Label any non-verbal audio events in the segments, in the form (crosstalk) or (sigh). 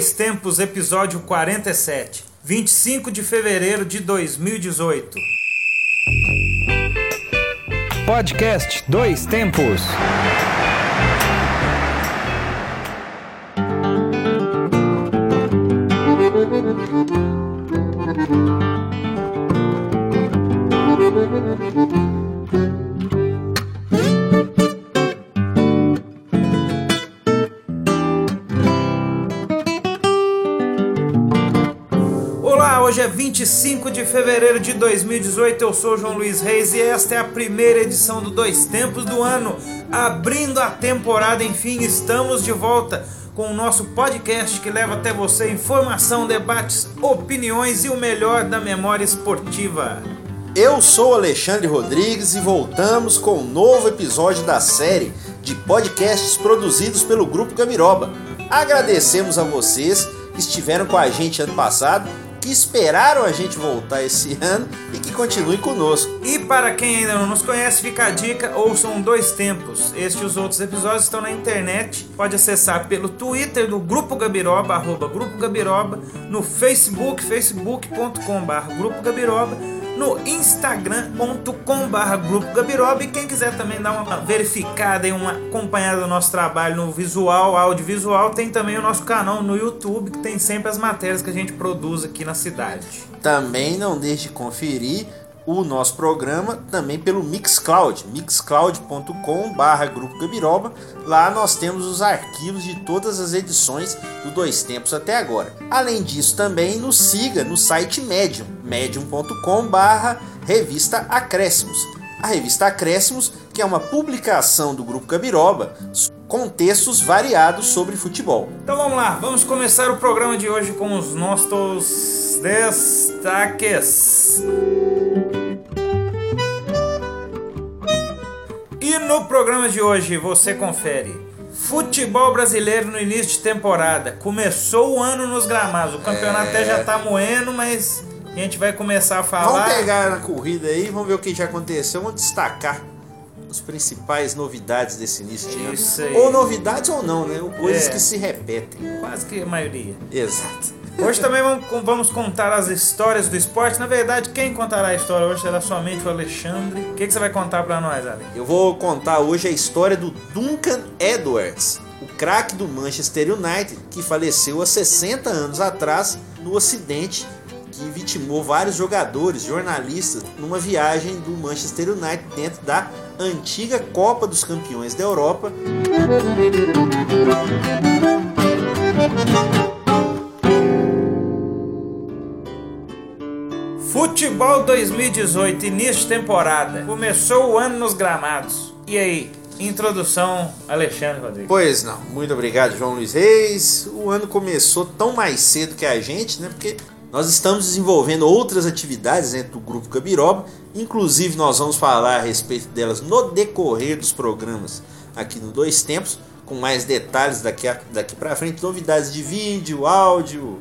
Dois Tempos, episódio 47, 25 de fevereiro de 2018. Podcast Dois Tempos. 25 de fevereiro de 2018. Eu sou João Luiz Reis e esta é a primeira edição do Dois Tempos do ano. Abrindo a temporada, enfim, estamos de volta com o nosso podcast que leva até você informação, debates, opiniões e o melhor da memória esportiva. Eu sou Alexandre Rodrigues e voltamos com um novo episódio da série de podcasts produzidos pelo Grupo Gamiroba. Agradecemos a vocês que estiveram com a gente ano passado, que esperaram a gente voltar esse (laughs) ano e que continuem conosco. E para quem ainda não nos conhece, fica a dica, ouçam Dois Tempos. Este e os outros episódios estão na internet. Pode acessar pelo Twitter do Grupo Gabiroba, arroba Grupo Gabiroba, no Facebook, facebook.com.br Grupo Gabiroba, no instagram.com.br Grupo Gabiroba e quem quiser também dar uma verificada e uma acompanhada do nosso trabalho no visual, audiovisual, tem também o nosso canal no YouTube, que tem sempre as matérias que a gente produz aqui na cidade. Também não deixe de conferir o nosso programa também pelo Mixcloud, mixcloud.com barra Grupo Gabiroba. Lá nós temos os arquivos de todas as edições do Dois Tempos até agora. Além disso, também nos siga no site Medium, medium.com barra Revista Acréscimos. A Revista Acréscimos, que é uma publicação do Grupo Gabiroba, com textos variados sobre futebol. Então vamos lá, vamos começar o programa de hoje com os nossos destaques. E no programa de hoje você confere futebol brasileiro no início de temporada. Começou o ano nos gramados. O campeonato É. até já tá moendo, mas a gente vai começar a falar. Vamos pegar na corrida aí, vamos ver o que já aconteceu, vamos destacar as principais novidades desse início de ano. Isso aí. Ou novidades ou não, né? Ou coisas É. que se repetem. Quase que a maioria. Exato. Hoje também vamos, contar as histórias do esporte. Na verdade, quem contará a história hoje será somente o Alexandre. O que, que você vai contar pra nós, Ale? Eu vou contar hoje a história do Duncan Edwards, o craque do Manchester United, que faleceu há 60 anos atrás no acidente que vitimou vários jogadores, jornalistas, numa viagem do Manchester United dentro da antiga Copa dos Campeões da Europa. Futebol 2018, início de temporada. Começou o ano nos gramados. E aí? Introdução, Alexandre Rodrigues. Pois não, muito obrigado, João Luiz Reis. O ano começou tão mais cedo que a gente, né? Porque nós estamos desenvolvendo outras atividades dentro do Grupo Gabiroba. Inclusive, nós vamos falar a respeito delas no decorrer dos programas aqui no Dois Tempos, com mais detalhes daqui, daqui para frente, novidades de vídeo, áudio,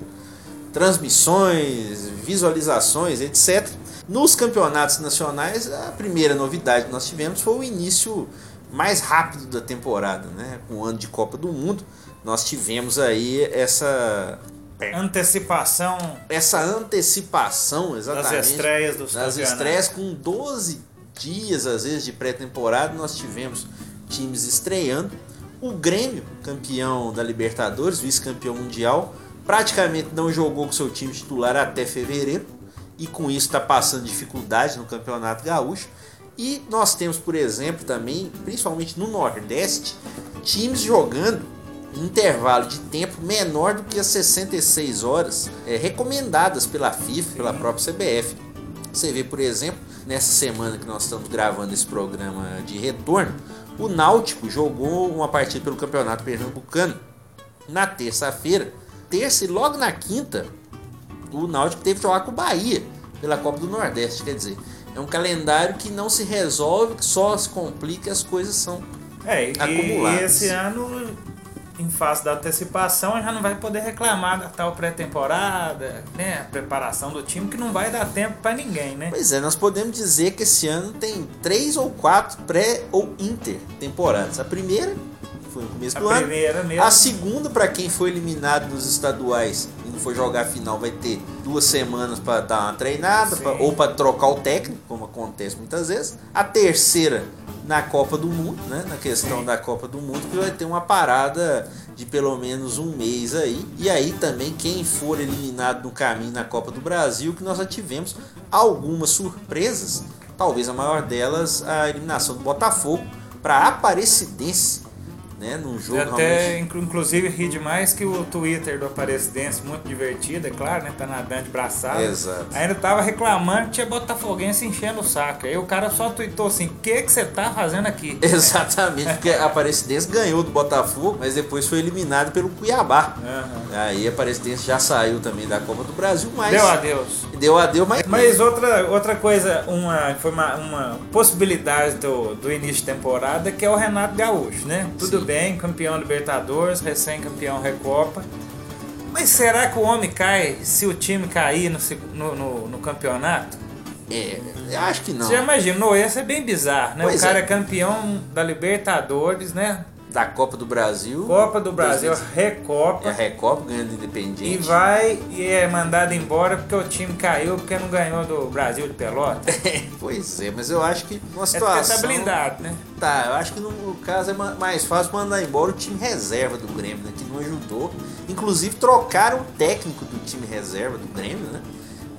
transmissões, visualizações, etc. Nos campeonatos nacionais, a primeira novidade que nós tivemos foi o início mais rápido da temporada, né? Com o ano de Copa do Mundo, nós tivemos aí essa Antecipação essa antecipação exatamente das estreias dos das estreias com 12 dias às vezes de pré-temporada, nós tivemos times estreando. O Grêmio, campeão da Libertadores, vice-campeão mundial, praticamente não jogou com seu time titular até fevereiro e com isso está passando dificuldade no Campeonato Gaúcho. E nós temos, por exemplo, também, principalmente no Nordeste, times jogando intervalo de tempo menor do que as 66 horas é, recomendadas pela FIFA, pela própria CBF. Você vê, por exemplo, nessa semana que nós estamos gravando esse programa de retorno, o Náutico jogou uma partida pelo Campeonato Pernambucano na terça-feira. Terça e logo na quinta, o Náutico teve que jogar com o Bahia pela Copa do Nordeste. Quer dizer, é um calendário que não se resolve, que só se complica, as coisas são É, e acumuladas. esse ano, em face da antecipação, já não vai poder reclamar da tal pré-temporada, né? A preparação do time, que não vai dar tempo pra ninguém, né? Pois é, nós podemos dizer que esse ano tem três ou quatro pré ou inter temporadas. A primeira foi no começo A do ano. primeira mesmo. A segunda, para quem foi eliminado nos estaduais e não for jogar a final, vai ter duas semanas para dar uma treinada pra- ou para trocar o técnico, como acontece muitas vezes. A terceira, na Copa do Mundo, né? Na questão da Copa do Mundo, que vai ter uma parada de pelo menos um mês aí. E aí também, quem for eliminado no caminho na Copa do Brasil, que nós já tivemos algumas surpresas. Talvez a maior delas, a eliminação do Botafogo para Aparecidense, né? Num jogo Eu até, realmente inclu- inclusive, ri demais que o Twitter do Aparecidense, muito divertido, é claro, né? Tá nadando de braçada. Exato. Ainda tava reclamando que tinha Botafoguense enchendo o saco. Aí o cara só tweetou assim: o que você tá fazendo aqui? (laughs) Exatamente, porque a Aparecidense ganhou do Botafogo, mas depois foi eliminado pelo Cuiabá. Aham. Aí a Aparecidense já saiu também da Copa do Brasil, mas Deu adeus. deu adeus, mas, Mas outra, outra coisa, uma, foi uma, uma possibilidade do, do início de temporada que é o Renato Gaúcho, né? Tudo Sim. Bem, campeão Libertadores, recém-campeão Recopa. Mas será que o homem cai se o time cair no, no, no, no campeonato? é, eu acho que não. Você já imaginou? Ia ser bem bizarro, né? Pois o cara é. é campeão da Libertadores, né? Da Copa do Brasil. Copa do Brasil, 2000, Recopa. É a Recopa ganhando E Independiente. vai e é mandado embora porque o time caiu porque não ganhou do Brasil de Pelota. (laughs) pois é, mas eu acho que uma É porque situação. tá blindado, né? Tá, eu acho que no caso é ma- mais fácil mandar embora o time reserva do Grêmio, né? Que não ajudou. Inclusive trocaram o técnico do time reserva do Grêmio, né?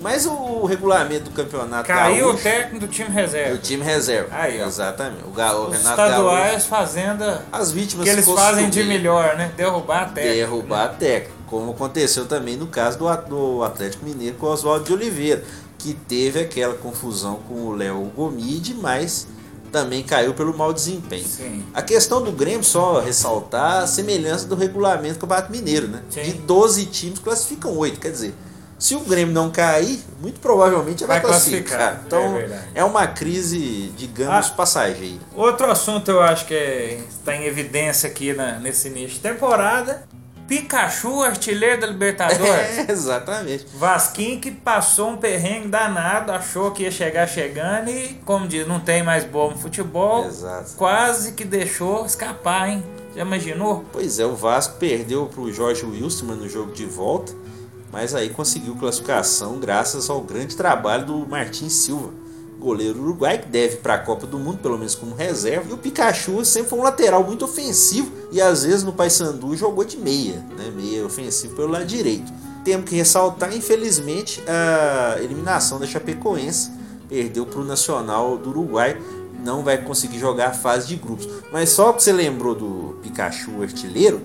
Mas o regulamento do campeonato Caiu o gaúcho, técnico do time o reserva. time reserva. Aí, ó. Exatamente. O, Ga- o Os Renato Gaúcho. estaduais fazenda As vítimas que eles fazem de melhor, né? Derrubar a técnica. derrubar a técnica, como aconteceu também no caso do, At- do Atlético Mineiro com o Oswaldo de Oliveira, que teve aquela confusão com o Léo Gomide, mas também caiu pelo mau desempenho. Sim. A questão do Grêmio, só ressaltar a semelhança do regulamento do Campeonato Mineiro, né? Sim. De 12 times classificam 8, quer dizer, se o Grêmio não cair, muito provavelmente vai, Vai classificar. classificar, Então é é uma crise, digamos, Ah. passageira. Outro assunto eu acho que é- está em evidência aqui na- nesse início de temporada. Pikachu, artilheiro da Libertadores. (laughs) É, exatamente. Vasquinho que passou um perrengue danado, achou que ia chegar chegando e, como diz, não tem mais no futebol. Exato. Quase que deixou escapar, hein? Já imaginou? Pois é, o Vasco perdeu para o Jorge Wilstermann no jogo de volta, mas aí conseguiu classificação graças ao grande trabalho do Martins Silva, goleiro uruguai, que deve para a Copa do Mundo, pelo menos como reserva. E o Pikachu sempre foi um lateral muito ofensivo e às vezes no Paysandu jogou de meia, né? meia ofensivo pelo lado direito. Temos que ressaltar, infelizmente, a eliminação da Chapecoense. Perdeu para o Nacional do Uruguai não vai conseguir jogar a fase de grupos. Mas só que você lembrou do Pikachu artilheiro,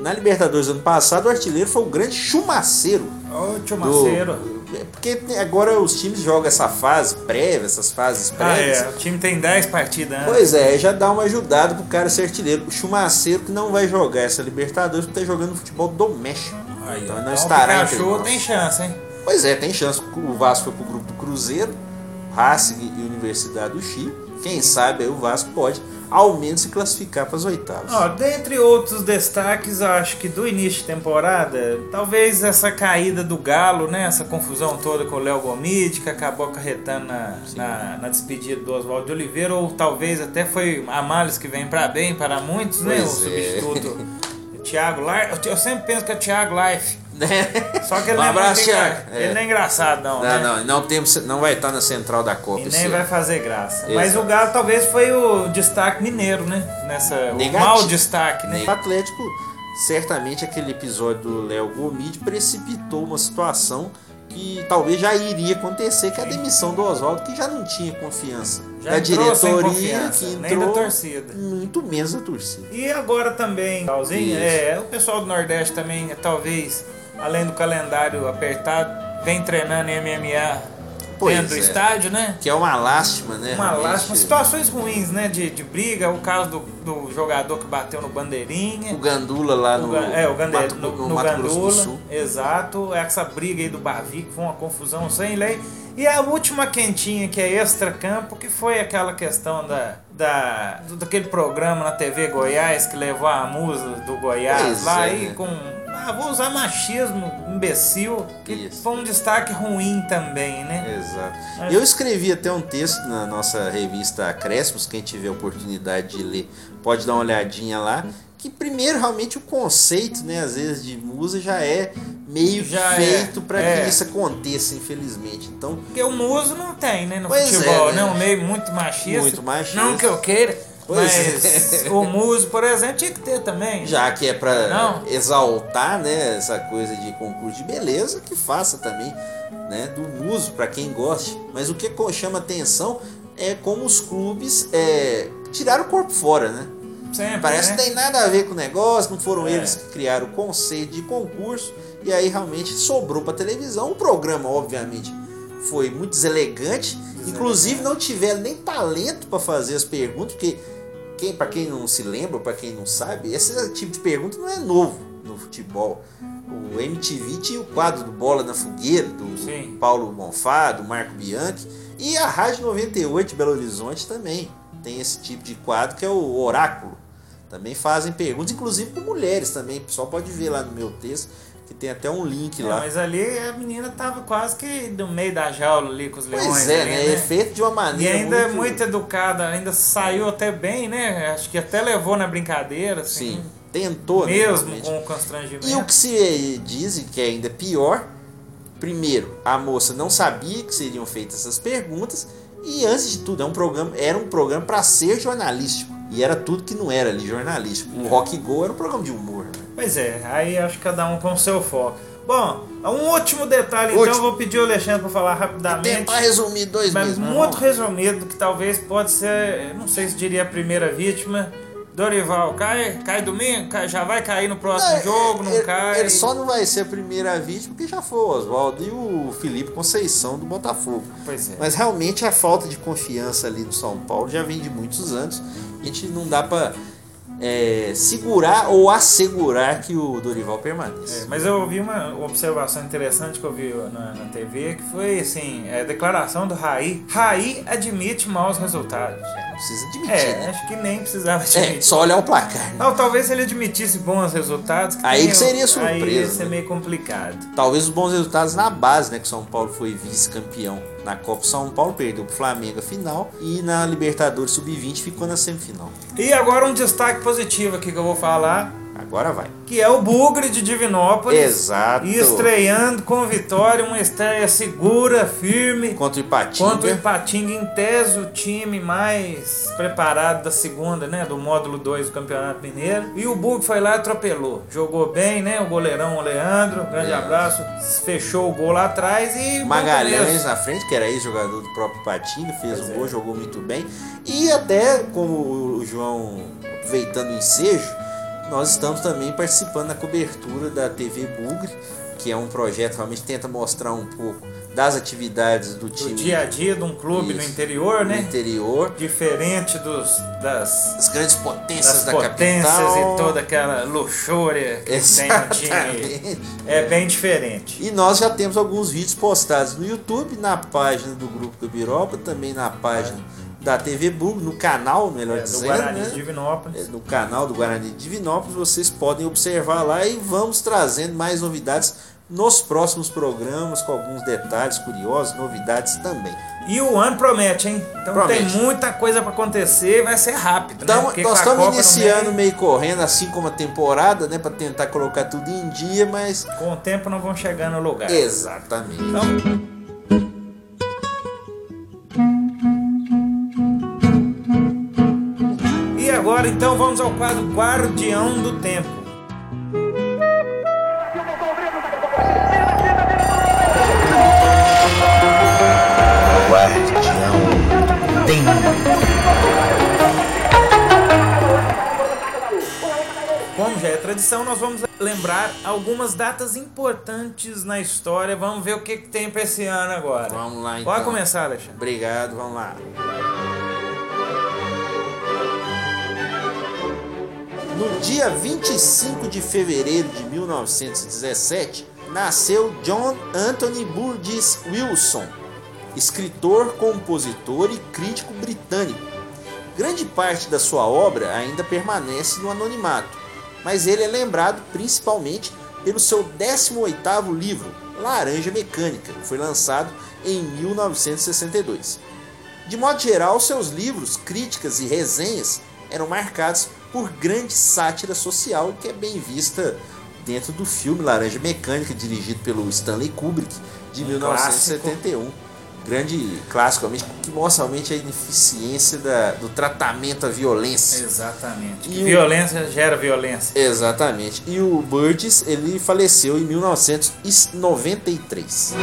na Libertadores ano passado o artilheiro foi o grande chumaceiro. Ô, tio do- Maceiro. Porque agora os times jogam essa fase prévia, essas fases Ah, prévias. é. O time tem 10 partidas antes. Pois é, já dá uma ajudada pro cara ser artilheiro. O Chumaceiro que não vai jogar essa Libertadores porque tá jogando futebol doméstico. Aí, então não Então, estará o entre nós. tem chance, hein? Pois é, tem chance. O Vasco foi pro grupo do Cruzeiro, Racing e Universidade do Chile. Quem sabe aí o Vasco pode ao menos se classificar para as oitavas. Ó, dentre outros destaques, acho que do início de temporada, talvez essa caída do Galo, né? Essa confusão toda com o Léo Gomide, que acabou acarretando na, na, na despedida do Oswaldo de Oliveira, ou talvez até foi a males que vem para bem para muitos, né? O é. substituto (laughs) Thiago Life. Eu sempre penso que é Thiago Life. Né? Só que ele, um não, é abraço, muito engra- Thiago. ele É. não é engraçado, não. Não, né? não, não, temos, não vai estar na central da Copa. E nem vai fazer graça. Mas Exato. o Galo talvez foi o destaque mineiro, né? Nessa, o mau destaque, né? O Atlético, certamente aquele episódio do Léo Gomide precipitou uma situação que talvez já iria acontecer, que é a demissão do Oswaldo, que já não tinha confiança Já da diretoria, que nem entrou da torcida. muito menos da torcida. E agora também, Raulzinho, Isso. é, o pessoal do Nordeste também, talvez, além do calendário apertado, vem treinando MMA Pois dentro do é. estádio, né? Que é uma lástima, né? Uma realmente. lástima. Situações ruins, né? De, de briga. O caso do, do jogador que bateu no bandeirinha. O Gandula lá no, é, o Gandel, Mato, no, no no Mato Grosso do Gandula, Sul. exato, essa briga aí do Bavi, que foi uma confusão sem lei. E a última quentinha, que é extra-campo, que foi aquela questão da, da, do- daquele programa na TV Goiás, que levou a musa do Goiás Pois lá é, aí né? com... Ah, vou usar machismo, imbecil, que Isso. foi um destaque ruim também, né? Exato. Mas- Eu escrevi até um texto na nossa revista Acréscimos, quem tiver oportunidade de ler pode dar uma olhadinha lá, que primeiro realmente o conceito, né, às vezes de musa já é meio Já feito é, para é. que isso aconteça, infelizmente. Então, Porque o muso não tem, né? No Pois é, futebol, né? né? Um meio muito machista. Muito machista. Não que eu queira. Pois mas é. o muso, por exemplo, tinha que ter também. já que é para Não. exaltar, né, essa coisa de concurso de beleza, que faça também, né, do muso para quem goste. Mas o que chama atenção é como os clubes é, tiraram o corpo fora, né? Sempre, Parece né? que tem nada a ver com o negócio, não foram É. eles que criaram o conceito de concurso e aí realmente sobrou para televisão. O programa, obviamente, foi muito deselegante, inclusive não tiveram nem talento para fazer as perguntas, porque quem, para quem não se lembra, para quem não sabe, esse tipo de pergunta não é novo no futebol. O MTV tinha o quadro do Bola na Fogueira, do Sim. Paulo Monfá, do Marco Bianchi, e a Rádio 98 de Belo Horizonte também tem esse tipo de quadro que é o Oráculo. Também fazem perguntas, inclusive com mulheres também. O pessoal pode ver lá no meu texto que tem até um link É, lá. mas ali a menina tava quase que no meio da jaula ali com os leões. Pois é, ali, né? É feito de uma E maneira ainda é muito... muito educada, ainda saiu até bem, né? Acho que até levou na brincadeira, assim. Sim, tentou, né, Mesmo realmente. com o constrangimento. E o que se diz, que é ainda pior, primeiro, a moça não sabia que seriam feitas essas perguntas e antes de tudo, é um programa, era um programa para ser jornalístico e era tudo que não era ali jornalístico. O Rock Go era um programa de humor. Pois é, aí acho que cada um com o seu foco. Bom, um último detalhe, então, Último. eu vou pedir o Alexandre para falar rapidamente. Tentar resumir dois Mas meses. mas muito vamos- resumido, que talvez pode ser, não sei se diria a primeira vítima. Dorival, cai, cai domingo, cai- já vai cair no próximo Não, jogo, não ele, cai. Ele só não vai ser a primeira vítima porque já foi o Oswaldo e o Felipe Conceição do Botafogo. Pois é. Mas realmente a falta de confiança ali no São Paulo já vem de muitos anos. A gente não dá pra é, segurar ou assegurar que o Dorival permaneça. É, mas eu ouvi uma observação interessante que eu vi na, na TV, que foi assim, é, a declaração do Raí. Raí admite maus resultados. Não precisa admitir, É, né? acho que nem precisava É, admitir. só olhar o placar. né? Não, talvez se ele admitisse bons resultados. Aí tem- que seria Aí surpresa, ia ser né? meio complicado. Talvez os bons resultados na base, né? Que o São Paulo foi vice-campeão na Copa São Paulo, perdeu pro Flamengo a final e na Libertadores Sub-20 ficou na semifinal. E agora um destaque positivo aqui que eu vou falar, Agora vai. que é o Bugre de Divinópolis. Exato. E estreando com vitória, uma estreia segura, firme. Contra o Ipatinga. Contra o Ipatinga, em tese, o time mais preparado da segunda, né? Do módulo 2 do Campeonato Mineiro. E o Bug foi lá e atropelou. Jogou bem, né? O goleirão, o Leandro. Grande É. abraço. Fechou o gol lá atrás e. Magalhães na frente, que era ex-jogador do próprio Patinga, fez Pois um é. gol, jogou muito bem. E até, como o João, aproveitando o ensejo, nós estamos também participando da cobertura da TV Bugre, que é um projeto que realmente tenta mostrar um pouco das atividades do Do time dia a dia de um clube no Isso. interior, no né? interior, Diferente dos, das, as grandes potências das da potências capital. e toda aquela luxúria que tem no time. Exatamente. É bem diferente. E nós já temos alguns vídeos postados no YouTube, na página do Grupo Gabiroba, também na página da TV Bug, no canal, melhor É, do dizendo, Guarani né? de Divinópolis. É, no canal do Guarani de Divinópolis, vocês podem observar lá e vamos trazendo mais novidades nos próximos programas, com alguns detalhes curiosos, novidades também. E o ano promete, hein? Então Promete. tem muita coisa pra acontecer, vai ser rápido, né? Então, Porque nós estamos iniciando meio, meio correndo, assim como a temporada, né, para tentar colocar tudo em dia, mas Com o tempo não vão chegar no lugar. exatamente. Então, agora então vamos ao quadro Guardião do Tempo. Como já é tradição, nós vamos lembrar algumas datas importantes na história. Vamos ver o que, que tem pra esse ano agora. Vamos lá, então. Pode começar, Alexandre. Obrigado, vamos lá. No dia 25 de fevereiro de 1917, nasceu John Anthony Burgess Wilson, escritor, compositor e crítico britânico. Grande parte da sua obra ainda permanece no anonimato, mas ele é lembrado principalmente pelo seu 18º livro, Laranja Mecânica, que foi lançado em 1962. De modo geral, seus livros, críticas e resenhas eram marcados por grande sátira social que é bem vista dentro do filme Laranja Mecânica, dirigido pelo Stanley Kubrick, de Um 1971. Grande clássico, realmente, que mostra realmente a ineficiência da- do tratamento à violência. Exatamente. E o- Violência gera violência. Exatamente. E o Burgess, ele faleceu em 1993.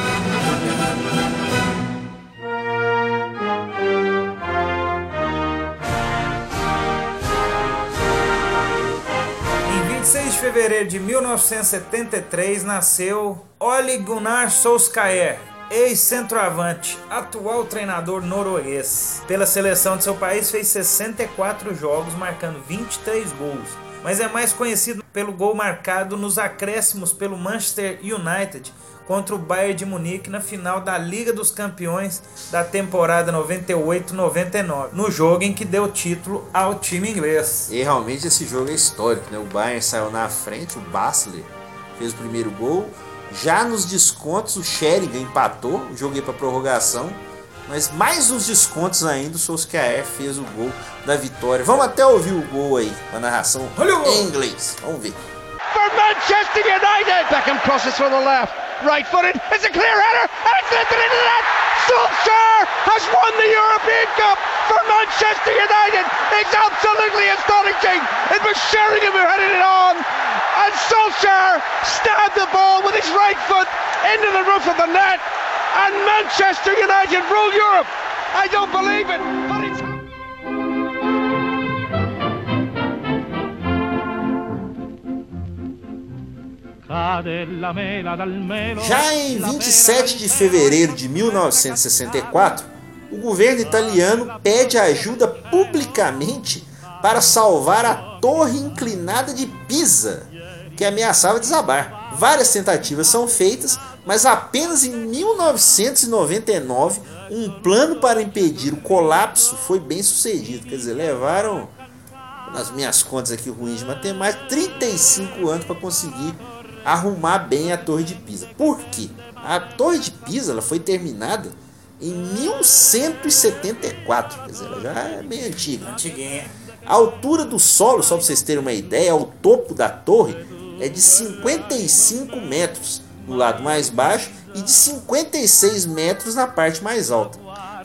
Fevereiro de 1973 nasceu Ole Gunnar Solskjaer, ex-centroavante, atual treinador norueguês. Pela seleção de seu país fez 64 jogos, marcando 23 gols. Mas é mais conhecido pelo gol marcado nos acréscimos pelo Manchester United contra o Bayern de Munique na final da Liga dos Campeões da temporada 98-99, no jogo em que deu título ao time inglês. E realmente esse jogo é histórico, né? O Bayern saiu na frente, o Basler fez o primeiro gol. Já nos descontos, o Sheringham empatou, o jogo ia para prorrogação. Mas mais nos descontos ainda, o Solskjaer fez o gol da vitória. Vamos até ouvir o gol aí, a narração em inglês. Vamos ver. for Manchester United. Beckham crosses from the left, right footed. It's a clear header, and it's lifted into the net. Solskjaer has won the European Cup for Manchester United. It's absolutely astonishing. It was Sheringham who headed it on, and Solskjaer stabbed the ball with his right foot into the roof of the net, and Manchester United rule Europe. I don't believe it, Já em 27 de fevereiro de 1964, o governo italiano pede ajuda publicamente para salvar a torre inclinada de Pisa, que ameaçava desabar. Várias tentativas são feitas, mas apenas em 1999 um plano para impedir o colapso foi bem sucedido. Quer dizer, levaram, nas minhas contas aqui ruins de matemática, 35 anos para conseguir arrumar bem a Torre de Pisa. Por quê? A Torre de Pisa ela foi terminada em 1174, quer dizer, ela já é bem antiga. Antiguinha. A altura do solo, só para vocês terem uma ideia, o topo da torre é de 55 metros no lado mais baixo e de 56 metros na parte mais alta.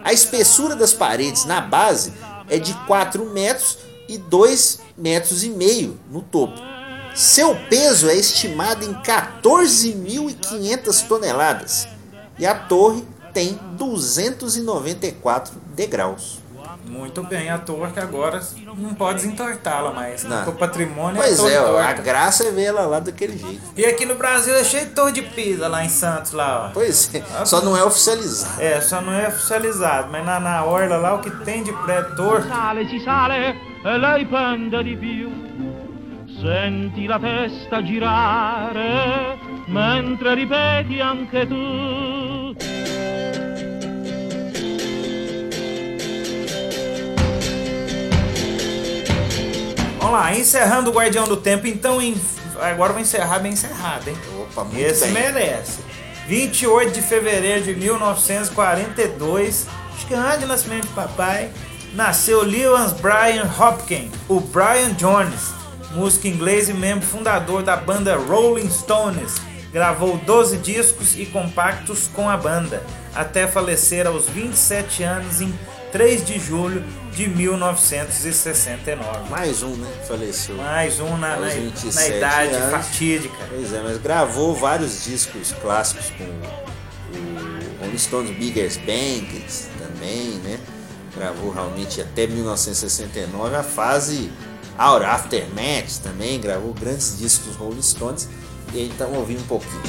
A espessura das paredes na base é de 4 metros e 2 metros e meio no topo. Seu peso é estimado em 14.500 toneladas e a torre tem 294 degraus. Muito bem, a torre que agora não pode desentortá-la mais. Não. O patrimônio Pois é torre é, ó, a graça é ver ela lá daquele jeito. E aqui no Brasil é cheio de torre de pisa lá em Santos, lá, ó. Pois é, só não é oficializado. É, só não é oficializado, mas na, na orla lá o que tem de pré-torto. sale, si sale lei pende di più. Senti la testa girare mentre ripeti anche tu. Vamos lá, encerrando o Guardião do Tempo, então em- agora eu vou encerrar bem encerrado, hein? Opa, muito Esse bem. merece. 28 de fevereiro de 1942, acho que é ano de nascimento de papai, nasceu Lewis Brian Hopkins, o Brian Jones, músico inglês e membro fundador da banda Rolling Stones. Gravou 12 discos e compactos com a banda, até falecer aos 27 anos em 3 de julho de 1969. Mais um, né? Faleceu. Mais um na, na, 27 na idade anos. fatídica. Pois é, mas gravou vários discos clássicos com o Rolling Stones Biggers Banks também, né? Gravou realmente até 1969 a fase Out Aftermath também, gravou grandes discos dos Rolling Stones. E aí estamos ouvindo um pouquinho.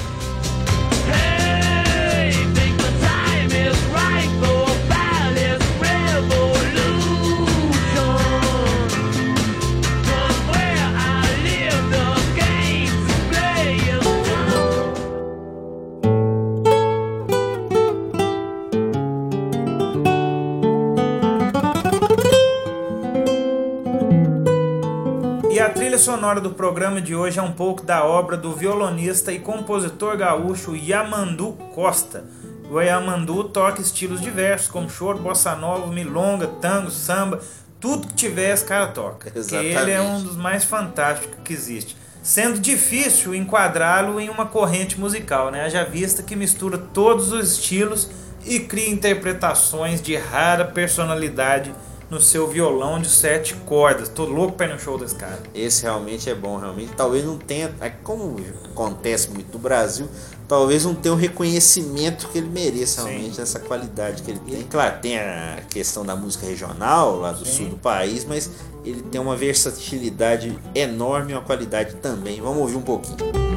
Sonora do programa de hoje é um pouco da obra do violonista e compositor gaúcho Yamandu Costa. O Yamandu toca estilos diversos como choro, bossa nova, milonga, tango, samba, tudo que tiver esse cara toca. Exatamente. ele é um dos mais fantásticos que existe. Sendo difícil enquadrá-lo em uma corrente musical, né? Haja vista que mistura todos os estilos e cria interpretações de rara personalidade no seu violão de sete cordas. Tô louco pra ir no show desse cara. Esse realmente é bom, realmente. Talvez não tenha, é como acontece muito no Brasil, talvez não tenha o reconhecimento que ele mereça Sim. realmente nessa qualidade que ele tem. Claro, tem a questão da música regional lá do Sim. sul do país, mas ele tem uma versatilidade enorme e uma qualidade também. Vamos ouvir um pouquinho.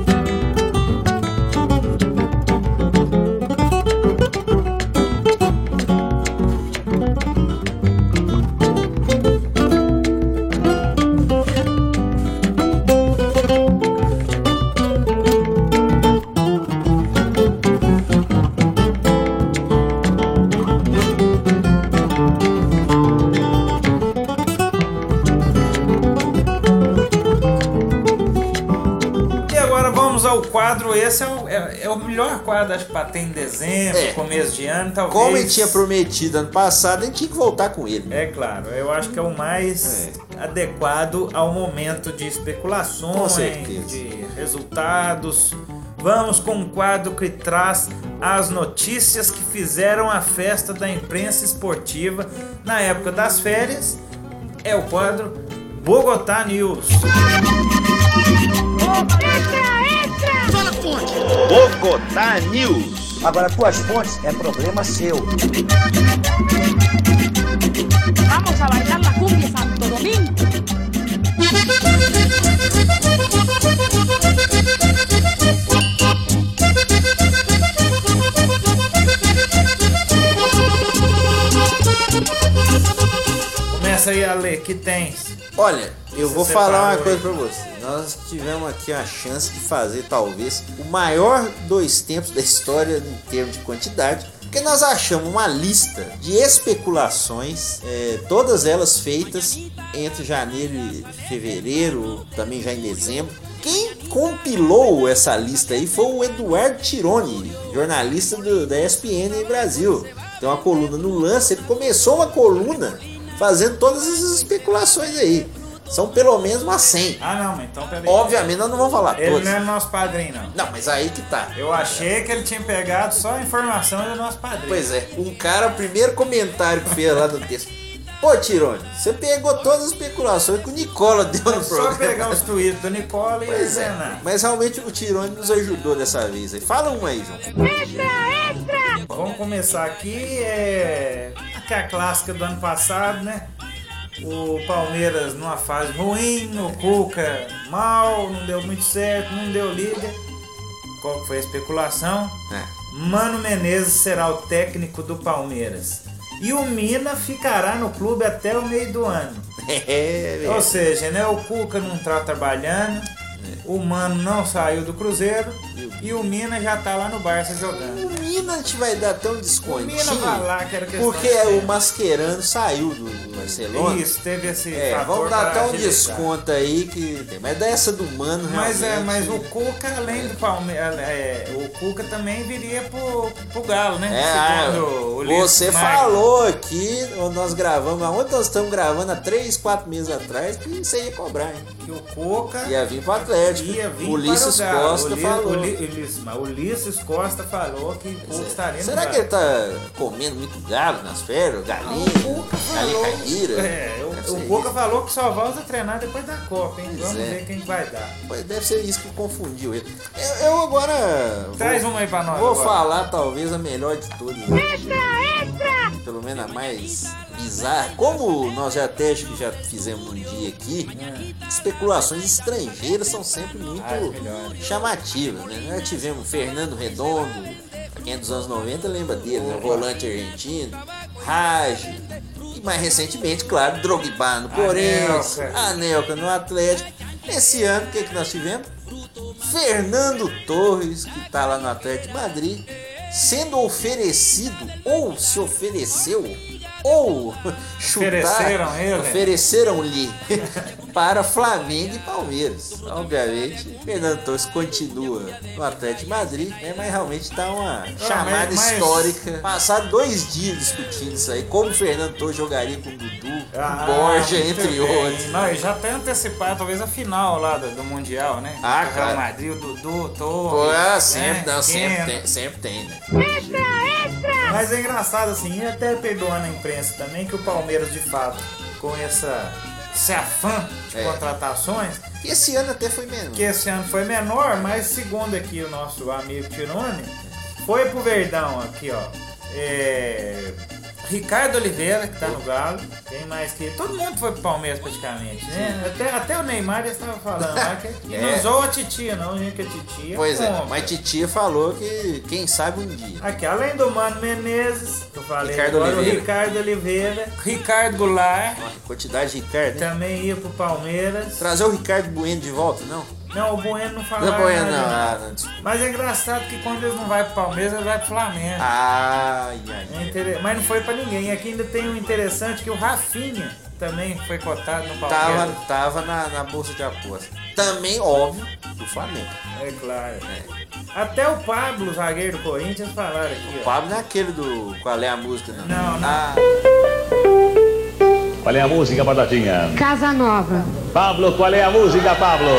Esse é o, é, é o melhor quadro, acho que pra ter em dezembro, É. começo de ano, talvez. Como ele tinha prometido ano passado, a gente tinha que voltar com ele. né? É claro, eu acho que é o mais É. adequado ao momento de especulações, Com certeza. de resultados. Vamos com um quadro que traz as notícias que fizeram a festa da imprensa esportiva na época das férias. É o quadro Bogotá News. Bogotá News. Agora, tuas fontes é problema seu. Vamos a bailar la cumbia Santo Domingo. Começa aí, Ale, que tens? Olha, eu vou falar uma coisa pra você. Nós tivemos aqui a chance de fazer talvez o maior dois tempos da história em termos de quantidade. Porque nós achamos uma lista de especulações, é, todas elas feitas entre janeiro e fevereiro, também já em dezembro. Quem compilou essa lista aí foi o Eduardo Tironi, jornalista do- da ESPN Brasil. Tem uma coluna no lance, ele começou uma coluna fazendo todas essas especulações aí. São pelo menos umas 100. Ah, não, mas então peraí. Obviamente nós não vamos falar Ele todas. não é nosso padrinho, não. Não, mas aí que tá. Eu achei que ele tinha pegado só a informação do nosso padrinho. Pois é, um cara, o primeiro comentário que fez lá no texto. Pô, Tirone, você pegou todas as especulações que o Nicola deu no É só programa. pegar os tweets do Nicola e Pois é, mas realmente o Tirone nos ajudou dessa vez. aí. Fala um aí, João. Vamos começar aqui. É aqui a clássica do ano passado, né? O Palmeiras numa fase ruim, o Cuca mal, não deu muito certo, não deu liga. Qual foi a especulação? É. Mano Menezes será o técnico do Palmeiras. E o Mina ficará no clube até o meio do ano. (laughs) É, Ou seja, né, o Cuca não tá trabalhando, o Mano não saiu do Cruzeiro e o Mina já tá lá no Barça jogando. O Mina a gente vai dar até um O descontinho. Mina vai lá, que era Porque de o. Mascherano saiu do Barcelona. Isso, teve esse É, vamos dar pra um agilizar. desconto aí que tem. Mas dessa do Mano, Mas é, mas o Cuca, além do Palmeiras, é, o Cuca também viria pro, pro Galo, né? É, Segundo o você falou aqui, nós gravamos, aonde nós estamos gravando há 3, 4 meses atrás, que você ia cobrar, hein? que o Cuca Ia vir pro Atlético. Ulisses. Costa Uli- falou. Uli- Ulisses, Costa falou que o Cuca estaria no Será Galo. que ele tá comendo muito galo nas férias? Galinha? O Cuca galinha falou. caipira? É, o, o isso. falou que só volta a treinar depois da Copa, hein? Pois Vamos é. ver quem vai dar. Pois Deve ser isso que confundiu ele. Eu, eu agora. Traz vou, uma aí pra nós. Vou agora. falar talvez a melhor de todas. Menos mais bizarra. Como nós já até acho que já fizemos um dia aqui, especulações estrangeiras são sempre muito Ah, as melhores. chamativas, né? Nós tivemos Fernando Redondo, pra quem é dos anos 90 lembra dele, né? volante argentino, Raj, e mais recentemente, claro, Drogba no Corinthians, Anelka. No Atlético. Esse ano, o que, que nós tivemos? Fernando Torres, que está lá no Atlético de Madrid, sendo oferecido ou se ofereceu ou (laughs) chutar, Ofereceram ele. ofereceram-lhe para Flamengo e Palmeiras. Obviamente, Fernando Torres continua no Atlético de Madrid, né, mas realmente está uma chamada mas- mas- histórica. Passaram dois dias discutindo isso aí, como o Fernando Torres jogaria com o Dudu, com Ah, o Borja, entre bem. outros. Não, e já até antecipar talvez a final lá do, do Mundial, né? Ah, O Real. Madrid, o Dudu, Torres. Pô, ah, né? sempre, não, sempre tem, sempre tem, né? Mas é engraçado assim, e até perdoando a imprensa também, que o Palmeiras de fato, com essa, esse afã de É. contratações, E esse ano até foi menos. que esse ano foi menor, mas segundo aqui o nosso amigo Tirone, foi pro Verdão aqui, ó. É, Ricardo Oliveira, que tá no Galo, tem mais que. Todo mundo foi pro Palmeiras praticamente, né? Até, até o Neymar estava falando lá que e (laughs) não É. zoa a titia, não, gente, que a titia. Pois é, compra. mas Titia falou que quem sabe um dia. Aqui, além do Mano Menezes, que eu falei Ricardo agora, Oliveira. o Ricardo Oliveira, Ricardo Goulart, Uma quantidade de Ricardo, né? também ia pro Palmeiras. Trazer o Ricardo Bueno de volta, não? Não, o Bueno não falava Não, Bueno, nada, não. Ah, não, desculpa. Mas é engraçado que quando eles não vai pro Palmeiras, eles vai pro Flamengo. Ai, ai, É ai. inter- Mas não foi pra ninguém. E aqui ainda tem um interessante que o Rafinha também foi cotado no Tava, Palmeiras. tava na, na bolsa de aposta. Também, óbvio, do Flamengo. É claro. Até o Pablo, zagueiro do Corinthians, falaram aqui. O ó. Pablo não é aquele do Qual é a música, não. Não, não. Ah, Qual é a música, Batatinha? Casa Nova. Pablo, qual é a música, Pablo?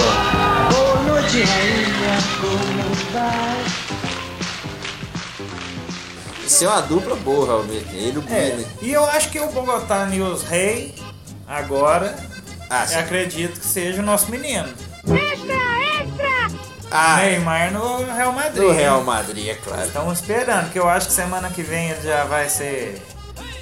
Isso é uma dupla boa, realmente. Ele e o É, e eu acho que o Bogotá News Rei, agora, Ah, acredito que seja o nosso menino. Ah, Neymar no Real Madrid. do Real Madrid, é claro. Estamos esperando, que eu acho que semana que vem ele já vai ser.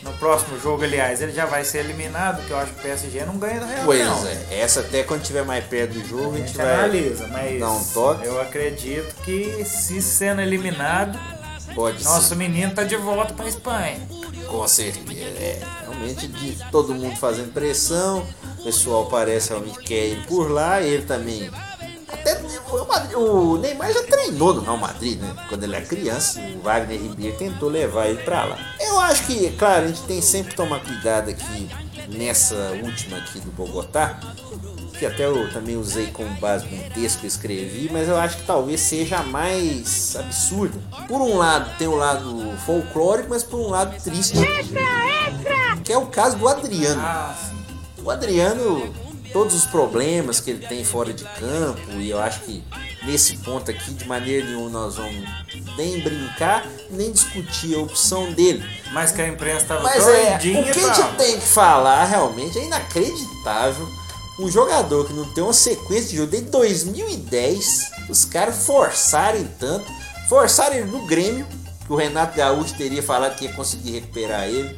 No próximo jogo, aliás, ele já vai ser eliminado, que eu acho que o PSG não ganha do Real Pois não. é, essa até quando estiver mais perto do jogo, A a gente gente vai analisa, mas dar um toque. eu acredito que se sendo eliminado, Pode nosso ser. menino tá de volta pra Espanha. Com certeza, é. Realmente, de todo mundo fazendo pressão, o pessoal parece realmente que quer ir por lá, ele também. Até o, Neymar já treinou no Real Madrid, né? Quando ele era criança, o Wagner Ribeiro tentou levar ele pra lá. Eu acho que, claro, a gente tem sempre que tomar cuidado aqui nessa última aqui do Bogotá, que até eu também usei como base num texto que eu escrevi, mas eu acho que talvez seja a mais absurda. Por um lado tem o lado folclórico, mas por um lado triste. Que é o caso do Adriano. Ah. O Adriano, todos os problemas que ele tem fora de campo, e eu acho que nesse ponto aqui, de maneira nenhuma, nós vamos nem brincar, nem discutir a opção dele. Mas que a imprensa tava Mas é, o que a gente tem que falar realmente é inacreditável. Um jogador que não tem uma sequência de jogo desde 2010, os caras forçarem tanto, forçaram ele no Grêmio, que o Renato Gaúcho teria falado que ia conseguir recuperar ele,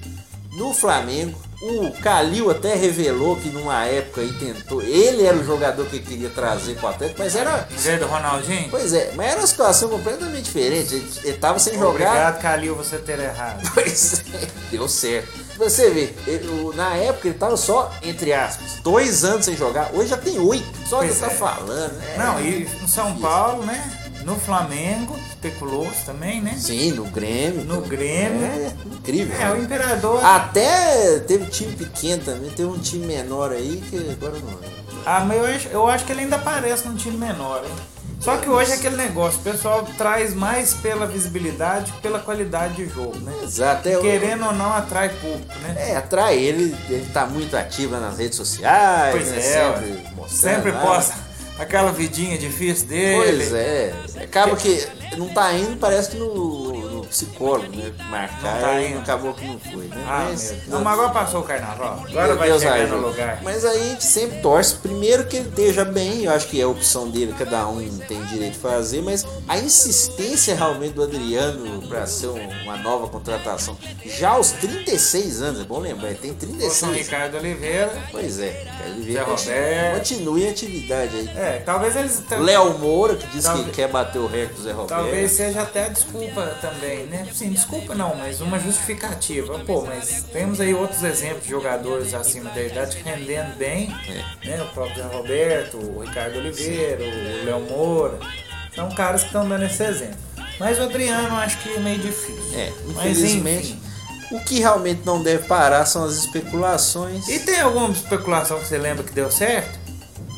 no Flamengo. O Calil até revelou que numa época aí tentou, ele era o jogador que ele queria trazer para o Atlético, mas era Em vez do Ronaldinho? Pois é, mas era uma situação completamente diferente. Ele, ele tava sem jogar. Obrigado, Calil, você ter errado. (laughs) Pois é, deu certo. Você vê, ele- na época ele tava só, entre aspas, dois anos sem jogar. Hoje já tem oito. Só que Pois tá é. falando. né? Não, e no São Paulo, né? No Flamengo, especulou-se também, né? Sim, no Grêmio. No Grêmio. É, incrível. É, o Imperador. Até teve time pequeno também, teve um time menor aí que agora não lembro. Ah, mas eu acho, eu acho que ele ainda aparece num time menor, hein? Só que hoje é aquele negócio, o pessoal traz mais pela visibilidade que pela qualidade de jogo, né? Exato, é Querendo ou não, atrai público, né? É, atrai ele, ele tá muito ativo nas redes sociais, Pois né? é, sempre. Sempre posta aquela vidinha difícil dele. Pois é. Acaba que não tá indo, parece que no, no psicólogo, né? Marcar tá e indo. acabou que não foi, né? Ah, meu. Não, mas agora passou o carnaval. Agora Meu vai Deus, chegar no lugar. Mas aí a gente sempre torce. Primeiro que ele esteja bem, eu acho que é a opção dele, cada um tem direito de fazer, mas a insistência realmente do Adriano para ser um- uma nova contratação, já aos 36 anos, é bom lembrar, ele tem O São 36. Ricardo Oliveira. Pois é, Zé vê, continue, Roberto. continue em atividade aí. É, talvez eles. Léo Moura, que diz Talvez- que quer bater o recorde do Zé Roberto. Talvez seja até desculpa também, né? Sim, desculpa não, mas uma justificativa. Pô, mas temos aí outros exemplos de jogadores acima da idade rendendo bem, É. né? O próprio Zé Roberto, o Ricardo Oliveira, o Léo Moura. São caras que estão dando esse exemplo. Mas o Adriano acho que é meio difícil. É, Mas, infelizmente. enfim. O que realmente não deve parar são as especulações. E tem alguma especulação que você lembra que deu certo?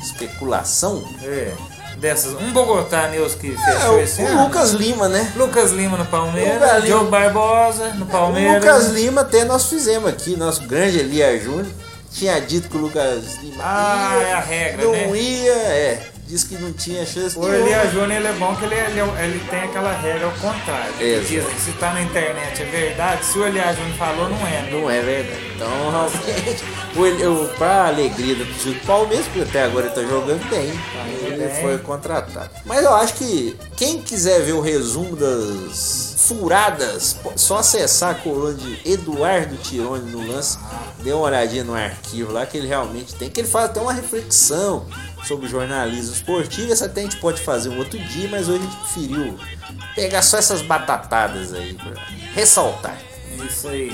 Especulação? É. Dessas. Um Bogotá News que É, fechou o, esse o ano. Lucas Lima, né? Lucas Lima no Palmeiras. Lima. Barbosa no O Palmeiras. Lucas Lima até nós fizemos aqui, nosso grande Elia Júnior. Tinha dito que o Lucas Lima Ah, ia, é a regra, não né? ia, é. Disse que não tinha chance O. Elia Júnior ele é bom que ele, ele, ele tem aquela regra ao contrário. Que Exato. dizem, se tá na internet é verdade, se o Elia Júnior falou, não é. né? Não é verdade. Então, realmente, o, Eli- o, pra alegria do do Palmeiras, porque até agora ele tá jogando bem, ele bem. foi contratado. Mas eu acho que quem quiser ver o resumo das furadas, só acessar a coluna de Eduardo Tironi no lance, dê uma olhadinha no arquivo lá que ele realmente tem, que ele faz até uma reflexão sobre jornalismo esportivo. Essa até a gente pode fazer um outro dia, mas hoje a gente preferiu pegar só essas batatadas aí pra ressaltar. Isso aí.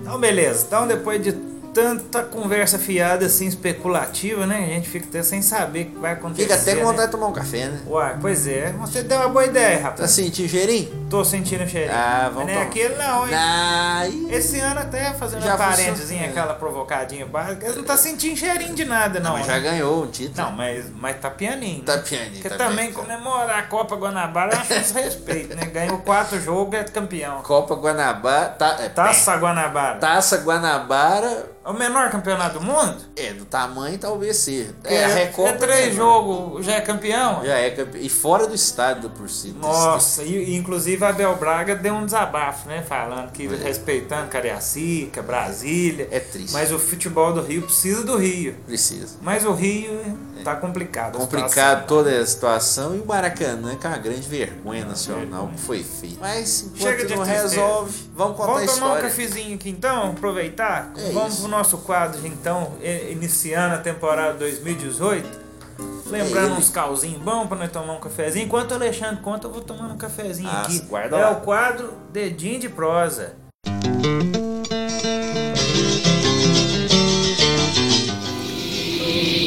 Então, beleza. Então, depois de tanta conversa fiada, assim, especulativa, né? A gente fica até sem saber o que vai acontecer. Fica até com né? vontade de tomar um café, né? Uai, pois é. Você deu uma boa ideia, Tá rapaz. sentindo cheirinho? Tô sentindo o cheirinho. Ah, Mas vamos não é aquele não, hein? Ai, Esse ano até fazendo Já uma parentezinha, aquela provocadinha básica, ele não tá sentindo cheirinho de nada, não. mas já né? ganhou um título. Não, mas, mas tá pianinho. Tá né? pianinho, Porque tá também pianinho. comemorar a Copa Guanabara é um desrespeito, né? Ganhou quatro jogos é campeão. Copa Guanabara. Tá, é, Taça Guanabara. Taça Guanabara. É o menor campeonato do mundo? É, do tamanho talvez seja. É, a Recopa. é três jogos, já é campeão? Já é campeão. E fora do estádio por si. Nossa, e, e inclusive a Abel Braga deu um desabafo, né? Falando que respeitando Cariacica, Brasília. É triste. Mas o futebol do Rio precisa do Rio. Precisa. Mas o Rio tá complicado. Complicado toda a situação. E o Maracanã, que é uma grande vergonha nacional que foi feito. Mas enquanto não resolve, vamos contar Vamos a tomar um história. cafezinho aqui então, aproveitar. É Vamos isso. pro nosso quadro então, iniciando a temporada 2018. Lembrando É uns calzinhos bons pra nós tomar um cafezinho. Enquanto o Alexandre conta, eu vou tomando um cafezinho Ah, aqui. é lá. o quadro Dedinho de Prosa.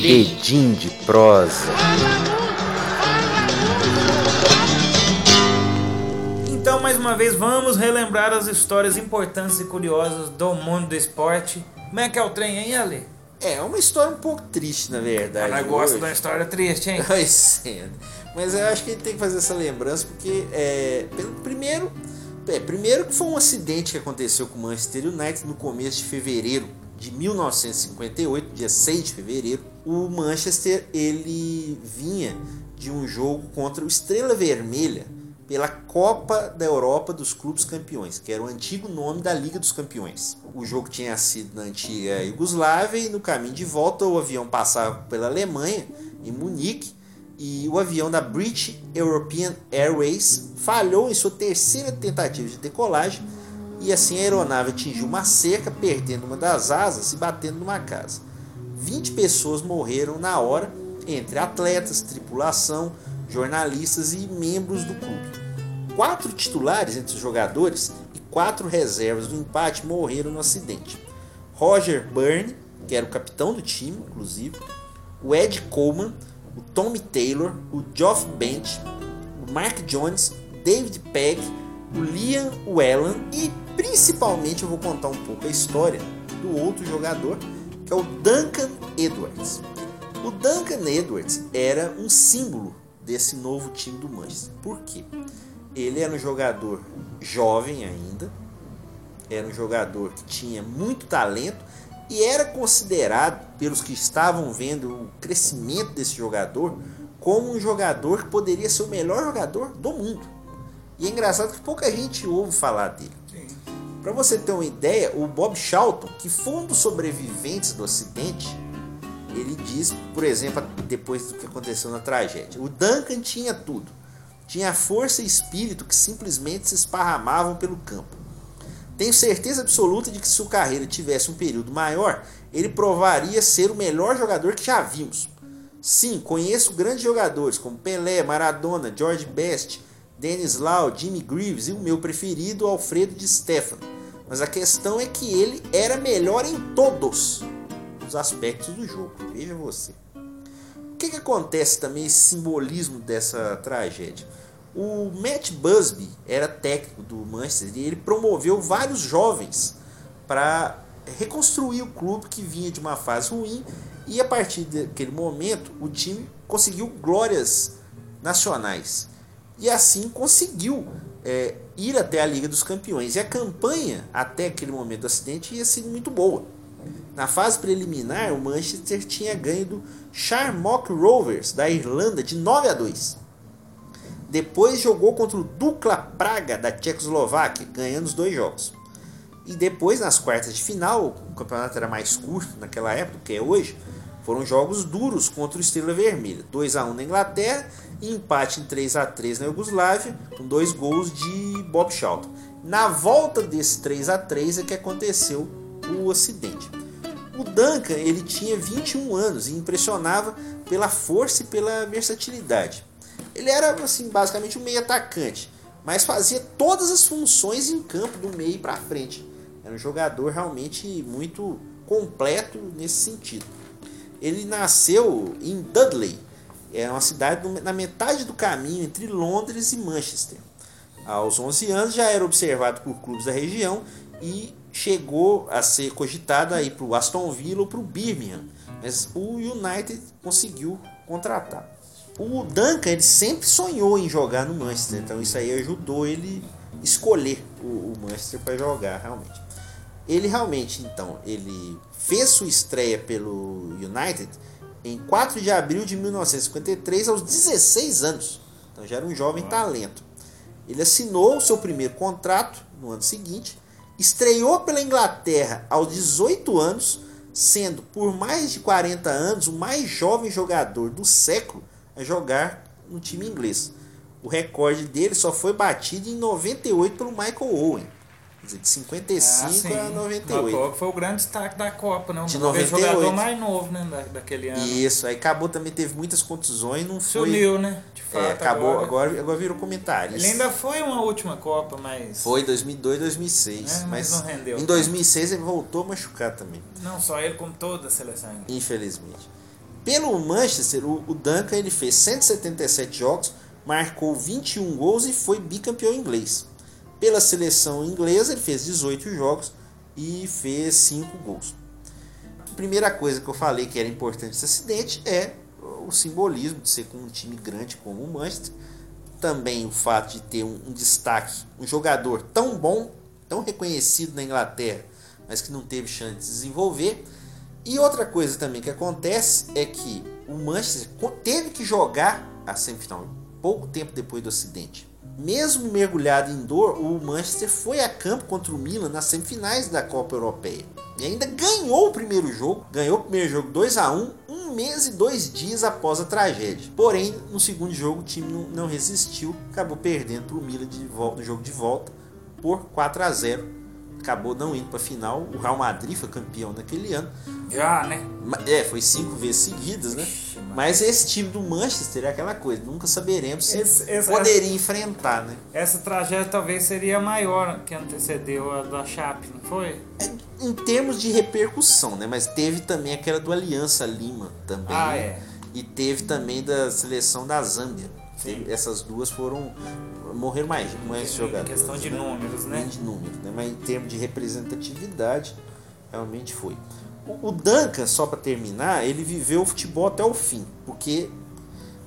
Dedinho de prosa. Então, mais uma vez, vamos relembrar as histórias importantes e curiosas do mundo do esporte. Como é que é o trem aí, Ale? É uma história um pouco triste, na verdade. Ela gosta de uma história triste, hein? (laughs) Pois é. Mas eu acho que a gente tem que fazer essa lembrança porque, é, pelo primeiro, é, primeiro que foi um acidente que aconteceu com o Manchester United no começo de fevereiro de 1958, dia 6 de fevereiro. O Manchester ele vinha de um jogo contra o Estrela Vermelha pela Copa da Europa dos Clubes Campeões, que era o antigo nome da Liga dos Campeões. O jogo tinha sido na antiga Iugoslávia e no caminho de volta o avião passava pela Alemanha, em Munique, e o avião da British European Airways falhou em sua terceira tentativa de decolagem e assim a aeronave atingiu uma cerca, perdendo uma das asas e batendo numa casa. 20 pessoas morreram na hora, entre atletas, tripulação, jornalistas e membros do clube. Quatro titulares entre os jogadores e quatro reservas do empate morreram no acidente. Roger Byrne, que era o capitão do time, inclusive, o Ed Coleman, o Tommy Taylor, o Geoff Bench, o Mark Jones, David Pegg, o Liam Whelan e principalmente eu vou contar um pouco a história do outro jogador, é o Duncan Edwards. O Duncan Edwards era um símbolo desse novo time do Manchester. Por quê? Ele era um jogador jovem ainda, era um jogador que tinha muito talento e era considerado pelos que estavam vendo o crescimento desse jogador como um jogador que poderia ser o melhor jogador do mundo. E é engraçado que pouca gente ouve falar dele. Para você ter uma ideia, o Bob Charlton, que foi um dos sobreviventes do acidente, ele diz, por exemplo, depois do que aconteceu na tragédia, o Duncan tinha tudo. Tinha força e espírito que simplesmente se esparramavam pelo campo. Tenho certeza absoluta de que se sua carreira tivesse um período maior, ele provaria ser o melhor jogador que já vimos. Sim, conheço grandes jogadores como Pelé, Maradona, George Best, Dennis Lau, Jimmy Greaves e o meu preferido, Alfredo de Stefano. Mas a questão é que ele era melhor em todos os aspectos do jogo. Veja você. O que, que acontece também, esse simbolismo dessa tragédia? O Matt Busby era técnico do Manchester e ele promoveu vários jovens para reconstruir o clube que vinha de uma fase ruim e a partir daquele momento o time conseguiu glórias nacionais e assim conseguiu é, ir até a Liga dos Campeões. E a campanha até aquele momento do acidente ia sido muito boa. Na fase preliminar, o Manchester tinha ganho do Shamrock Rovers da Irlanda de 9 a 2. Depois jogou contra o Dukla Praga da Tchecoslováquia, ganhando os dois jogos. E depois, nas quartas de final, o campeonato era mais curto naquela época do que é hoje, foram jogos duros contra o Estrela Vermelha. 2 a 1 na Inglaterra e empate em 3 a 3 na Iugoslávia, com dois gols de Bob Charlton. Na volta desse 3 a 3 é que aconteceu o acidente. O Duncan ele tinha 21 anos e impressionava pela força e pela versatilidade. Ele era assim basicamente um meio atacante, mas fazia todas as funções em campo do meio para frente. Era um jogador realmente muito completo nesse sentido. Ele nasceu em Dudley, é uma cidade na metade do caminho entre Londres e Manchester. Aos 11 anos já era observado por clubes da região e chegou a ser cogitado aí para o Aston Villa ou para o Birmingham, mas o United conseguiu contratar. O Duncan ele sempre sonhou em jogar no Manchester, então isso aí ajudou ele escolher o, o Manchester para jogar realmente. Ele realmente então ele fez sua estreia pelo United em 4 de abril de 1953 aos 16 anos. Então já era um jovem talento. Ele assinou o seu primeiro contrato no ano seguinte, estreou pela Inglaterra aos 18 anos, sendo por mais de 40 anos o mais jovem jogador do século a jogar no time inglês. O recorde dele só foi batido em 98 pelo Michael Owen. De 55 Ah, a 98. O foi o grande destaque da Copa, né? De O 98. jogador mais novo, né? Da, daquele ano. Isso, aí acabou também, teve muitas contusões, não Se foi. uniu, né? De fato, É, acabou, agora. agora, agora virou comentário. Ele ainda foi uma última Copa, mas. Foi 2002, 2006. É, mas mas não rendeu. em 2006 ele voltou a machucar também, Não só ele, como toda a seleção. infelizmente. Pelo Manchester, o, o Duncan ele fez 177 jogos, marcou 21 gols e foi bicampeão inglês. Pela seleção inglesa, ele fez 18 jogos e fez 5 gols. A primeira coisa que eu falei que era importante nesse acidente é o simbolismo de ser com um time grande como o Manchester. Também o fato de ter um, um destaque, um jogador tão bom, tão reconhecido na Inglaterra, mas que não teve chance de se desenvolver. E outra coisa também que acontece é que o Manchester teve que jogar a semifinal pouco tempo depois do acidente. Mesmo mergulhado em dor, o Manchester foi a campo contra o Milan nas semifinais da Copa Europeia. E ainda ganhou o primeiro jogo, ganhou o primeiro jogo 2 a 1 um mês e dois dias após a tragédia. Porém, no segundo jogo o time não, resistiu, acabou perdendo para o Milan de volta, no jogo de volta por 4 a 0 acabou não indo para a final. O Real Madrid foi campeão naquele ano. Já, né? É, foi cinco vezes seguidas, né? Mas esse time do Manchester é aquela coisa, nunca saberemos se Esse- esse- poderia enfrentar, né? Essa tragédia talvez seria maior que antecedeu a da Chape, não foi? Em termos de repercussão, né? Mas teve também aquela do Aliança Lima também. Ah, né? é. E teve também da seleção da Zâmbia. Teve- essas duas foram. morreram mais, mais Em jogadores. questão de né? números, né? Nem de números, né? Mas em termos de representatividade, realmente foi. O, Duncan, só para terminar, ele viveu o futebol até o fim, porque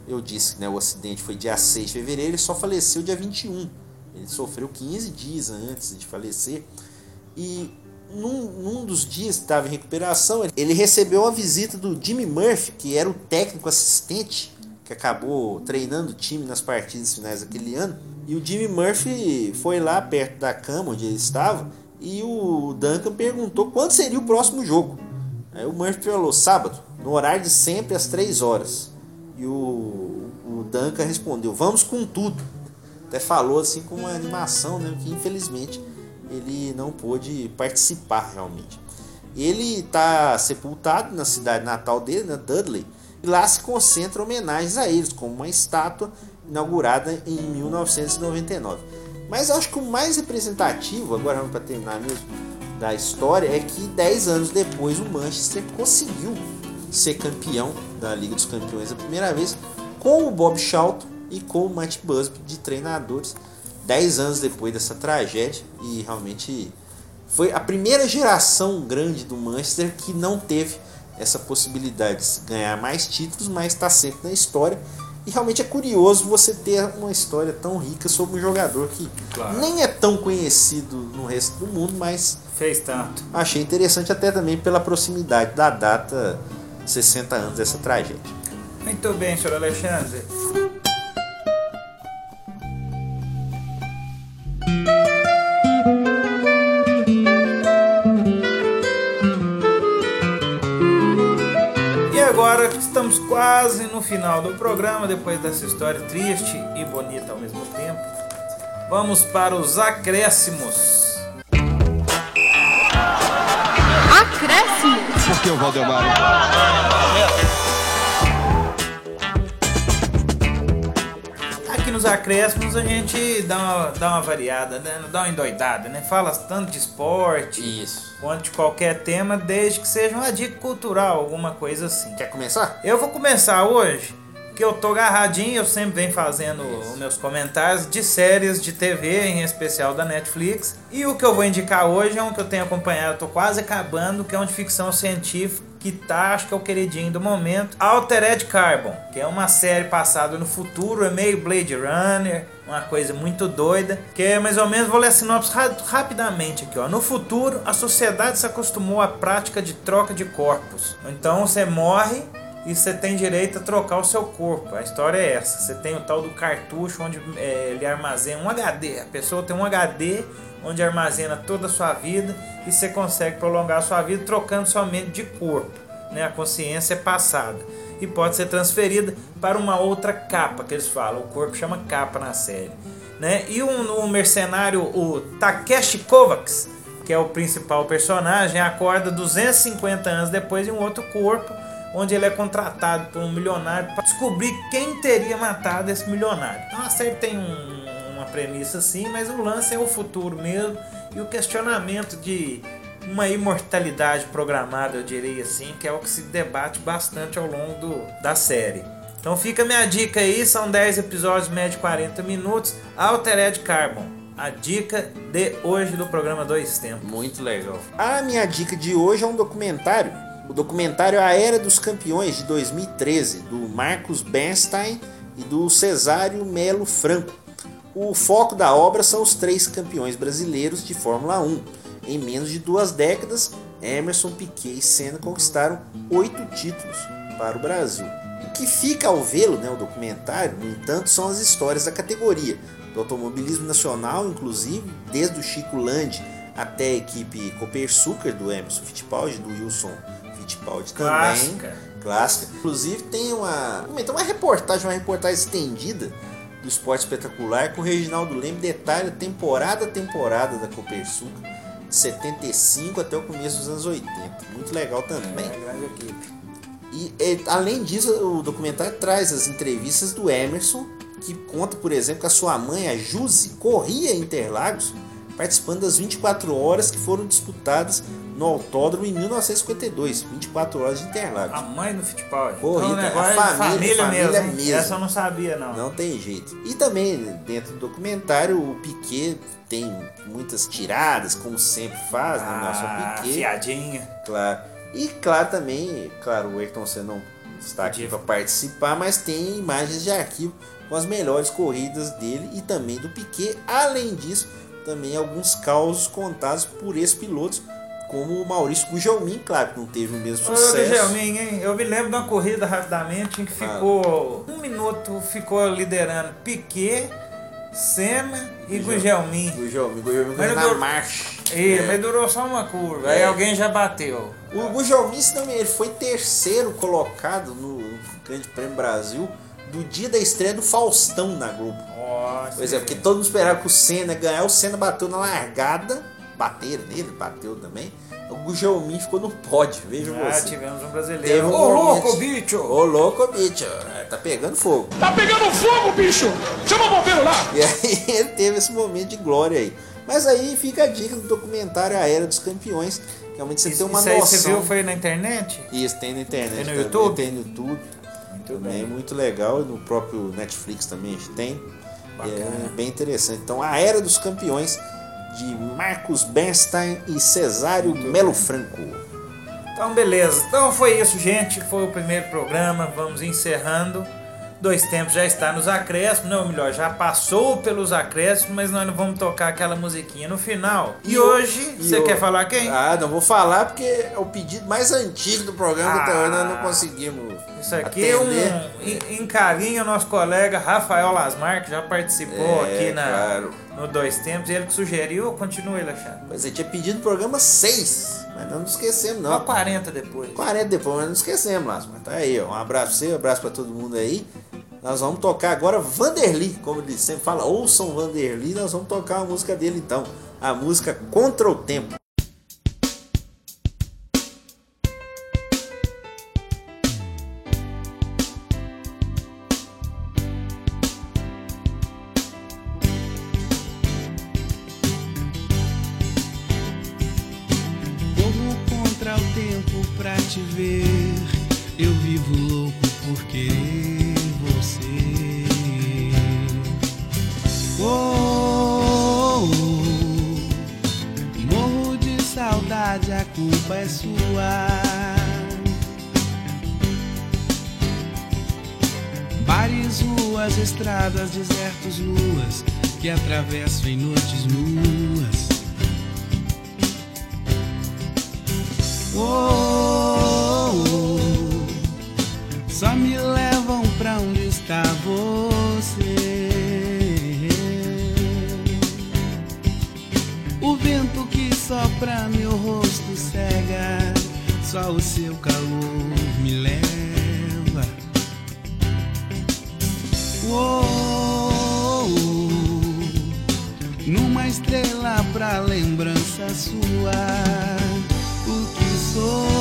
eu disse que né, o acidente foi dia 6 de fevereiro, ele só faleceu dia 21. Ele sofreu 15 dias antes de falecer. E num, num dos dias que estava em recuperação, ele recebeu a visita do Jimmy Murphy, que era o técnico assistente que acabou treinando o time nas partidas finais daquele ano. E o Jimmy Murphy foi lá perto da cama onde ele estava e o Duncan perguntou quando seria o próximo jogo. Aí o Murphy falou: sábado, no horário de sempre às 3 horas. E o, o Duncan respondeu: vamos com tudo. Até falou assim com uma animação, né? Que infelizmente ele não pôde participar realmente. Ele está sepultado na cidade natal dele, né, Dudley, e lá se concentram homenagens a eles, como uma estátua inaugurada em 1999. Mas acho que o mais representativo, agora para terminar mesmo, da história é que 10 anos depois o Manchester conseguiu ser campeão da Liga dos Campeões a primeira vez com o Bob Charlton e com o Matt Busby de treinadores 10 anos depois dessa tragédia e realmente foi a primeira geração grande do Manchester que não teve essa possibilidade de ganhar mais títulos, mas está sempre na história. E realmente é curioso você ter uma história tão rica sobre um jogador que Claro. nem é tão conhecido no resto do mundo, mas Fez tanto. achei interessante até também pela proximidade da data 60 anos dessa tragédia. Muito bem, senhor Alexandre. E agora estamos quase no final do programa, depois dessa história triste e bonita ao mesmo tempo, vamos para os acréscimos. Que o Valdemar? Aqui nos acréscimos a gente dá uma, dá uma variada, né? dá uma endoidada, né? Fala tanto de esporte Isso. quanto de qualquer tema, desde que seja uma dica cultural, alguma coisa assim. Quer começar? Eu vou começar hoje, que eu tô agarradinho, eu sempre venho fazendo os meus comentários de séries de TV, em especial da Netflix. E o que eu vou indicar hoje é um que eu tenho acompanhado, eu tô quase acabando, que é um de ficção científica, que tá, acho que é o queridinho do momento, Altered Carbon, que é uma série passada no futuro, é meio Blade Runner, uma coisa muito doida, que é mais ou menos, vou ler a sinopse ra- rapidamente aqui, ó. No futuro, a sociedade se acostumou à prática de troca de corpos. Então você morre e você tem direito a trocar o seu corpo. A história é essa. Você tem o tal do cartucho onde é, ele armazena um HD. A pessoa tem um HD onde armazena toda a sua vida e você consegue prolongar a sua vida trocando somente de corpo. Né? A consciência é passada e pode ser transferida para uma outra capa que eles falam. O corpo chama capa na série. Né? E um, um mercenário, o Takeshi Kovacs, que é o principal personagem, acorda 250 anos depois em um outro corpo onde ele é contratado por um milionário para descobrir quem teria matado esse milionário. Então a série tem um- uma premissa assim, mas o lance é o futuro mesmo e o questionamento de uma imortalidade programada, eu diria assim, que é o que se debate bastante ao longo do- da série. Então fica minha dica aí, são 10 episódios, média de 40 minutos, Altered Carbon. A dica de hoje do programa Dois Tempos. Muito legal. A minha dica de hoje é um documentário. O documentário A Era dos Campeões de 2013, do Marcos Bernstein e do Cesário Melo Franco. O foco da obra são os três campeões brasileiros de Fórmula 1. Em menos de duas décadas, Emerson, Piquet e Senna conquistaram oito títulos para o Brasil. O que fica ao vê-lo, né, o documentário, no entanto, são as histórias da categoria, do automobilismo nacional, inclusive, desde o Chico Landi até a equipe Copersucar do Emerson Fittipaldi, do Wilson Fittipaldi também. Clássica. Inclusive tem uma, tem uma reportagem, uma reportagem estendida do Esporte Espetacular com o Reginaldo Leme detalha temporada a temporada da Copersucar, de 75 até o começo dos anos 80. Muito legal também. É, grande equipe. E eh, além disso, o documentário traz as entrevistas do Emerson, que conta, por exemplo, que a sua mãe, a Juzi, corria em Interlagos, participando das 24 horas que foram disputadas no autódromo em 1952. 24 horas de Interlagos. A mãe do Fittipaldi. Corrida, Então, a é família, família, família mesmo, mesmo. Essa eu não sabia, não. Não tem jeito. E também, dentro do documentário, o Piquet tem muitas tiradas, como sempre faz, né? Nosso Ah, Piquet. fiadinha. Claro. E claro também, claro, o Ayrton Senna não está aqui para participar, mas tem imagens de arquivo com as melhores corridas dele e também do Piquet. Além disso, também alguns causos contados por ex-pilotos, como o Maurício Gugelmin, claro que não teve o mesmo Ô, sucesso. Guilherme, hein? Eu me lembro de uma corrida rapidamente em que Ah. ficou um minuto, ficou liderando Piquet, Senna e Gugelmin. Gugelmin, Gugelmin na deu- marcha. E, É. mas durou só uma curva, aí É. alguém já bateu. O Gugelmin, se não me- ele foi terceiro colocado no Grande Prêmio Brasil do dia da estreia do Faustão na Globo. Nossa. Pois é, porque todo mundo esperava que o Senna ganhar, o Senna bateu na largada, bateram nele, bateu também, o Gugelmin ficou no pódio, veja Ah, você. tivemos um brasileiro. um Ô, momento- louco, bicho! Ô louco, bicho, é, tá pegando fogo. Tá pegando fogo, bicho! Chama o bombeiro lá! E aí (laughs) ele teve esse momento de glória aí. Mas aí fica a dica do documentário A Era dos Campeões. Realmente você Isso, tem uma isso aí noção. você viu foi na internet? Isso, tem na internet. Tem no também, YouTube? Tem no YouTube. Muito também, bem. muito legal. E no próprio Netflix também a gente tem. Bacana. É bem interessante. Então, A Era dos Campeões, de Marcos Bernstein e Cesário Melo Franco. Então, beleza. Então foi isso, gente. Foi o primeiro programa. Vamos encerrando. Dois tempos já está nos acréscimos, não, melhor, já passou pelos acréscimos, mas nós não vamos tocar aquela musiquinha no final. E, o- hoje, e você quer falar quem? Ah, não vou falar porque é o pedido mais antigo do programa que até hoje nós não Ah. conseguimos. Isso aqui é um atender. em- em carinho nosso colega Rafael Lasmar, que já participou É, aqui na, claro. No Dois Tempos. Ele que sugeriu, continua ele achando. Mas ele tinha pedido o programa 6, mas nós não esquecemos, não. Só 40 depois. 40 depois, mas não esquecemos, Lázaro. Mas tá aí, ó. Um abraço pra você, um abraço pra todo mundo aí. Nós vamos tocar agora Vanderly, como ele sempre fala, ouçam Vanderly, nós vamos tocar a música dele então. A música Contra o Tempo. Que atravesso em noites nuas. Oh, oh, só me levam pra onde está você. O vento que sopra meu rosto cega, só o seu calor lembrança sua. O que sou,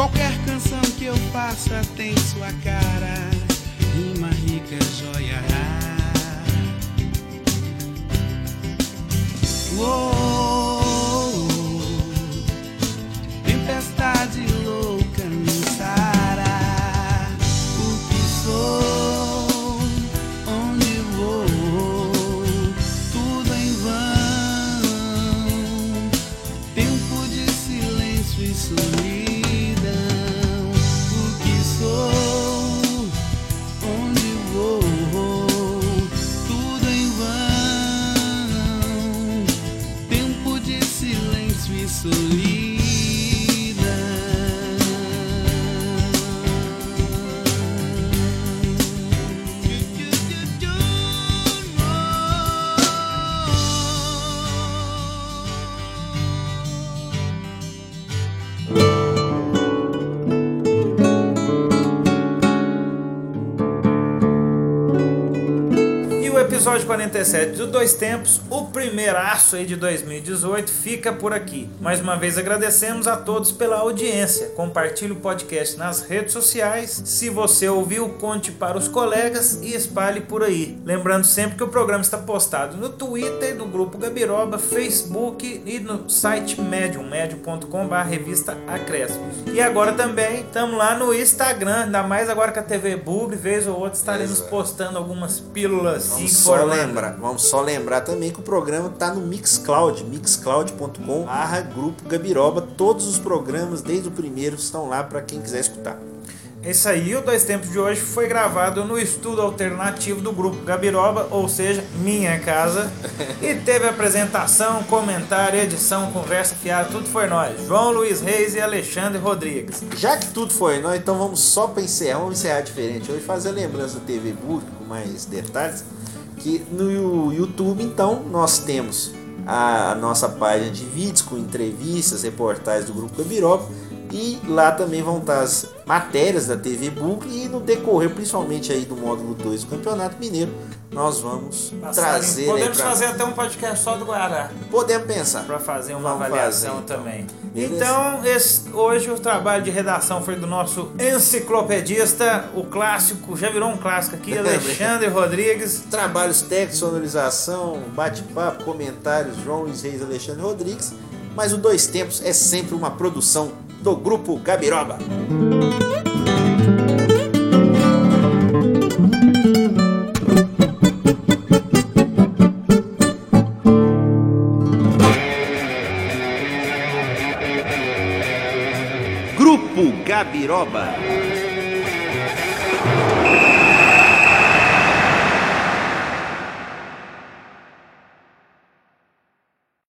Qualquer canção que eu faça tem sua cara, rima rica, joia rara. Oh, 47 do Dois Tempos, o primeiraço aí de 2018, fica por aqui. Mais uma vez agradecemos a todos pela audiência. Compartilhe o podcast nas redes sociais. Se você ouviu, conte para os colegas e espalhe por aí. Lembrando sempre que o programa está postado no Twitter, no grupo Gabiroba, Facebook e no site Medium, medium.com.br revista Acréscimos. E agora também estamos lá no Instagram, ainda mais agora com a TV Bug, vez ou outra estaremos Exato. postando algumas pílulas Vamos informando. Lembrar, vamos só lembrar também que o programa tá no Mixcloud, mixcloud.com barra Grupo Gabiroba. Todos os programas, desde o primeiro, estão lá para quem quiser escutar. É Isso aí, o Dois Tempos de hoje foi gravado no estudo alternativo do grupo Gabiroba, ou seja, minha casa. (laughs) e teve apresentação, comentário, edição, conversa fiada, tudo foi nós. João Luiz Reis e Alexandre Rodrigues. Já que tudo foi nós, então vamos só para encerrar, vamos encerrar diferente hoje, fazer a lembrança da TV Burg com mais detalhes. Que no YouTube, então, nós temos a, nossa página de vídeos com entrevistas, reportagens do Grupo Gabiroba. E lá também vão estar as matérias da TV Book e no decorrer, principalmente aí do módulo 2 do Campeonato Mineiro, nós vamos trazer Podemos pra- fazer até um podcast só do Guará. Podemos pensar. Para fazer uma Vamos avaliação fazer, então. também. Beleza. Então, esse- hoje o trabalho de redação foi do nosso enciclopedista, o clássico, já virou um clássico aqui, (laughs) Alexandre Rodrigues. Trabalhos técnicos, sonorização, bate-papo, comentários, João Luiz Reis, Alexandre Rodrigues. Mas o Dois Tempos é sempre uma produção do Grupo Gabiroba. Grupo Gabiroba.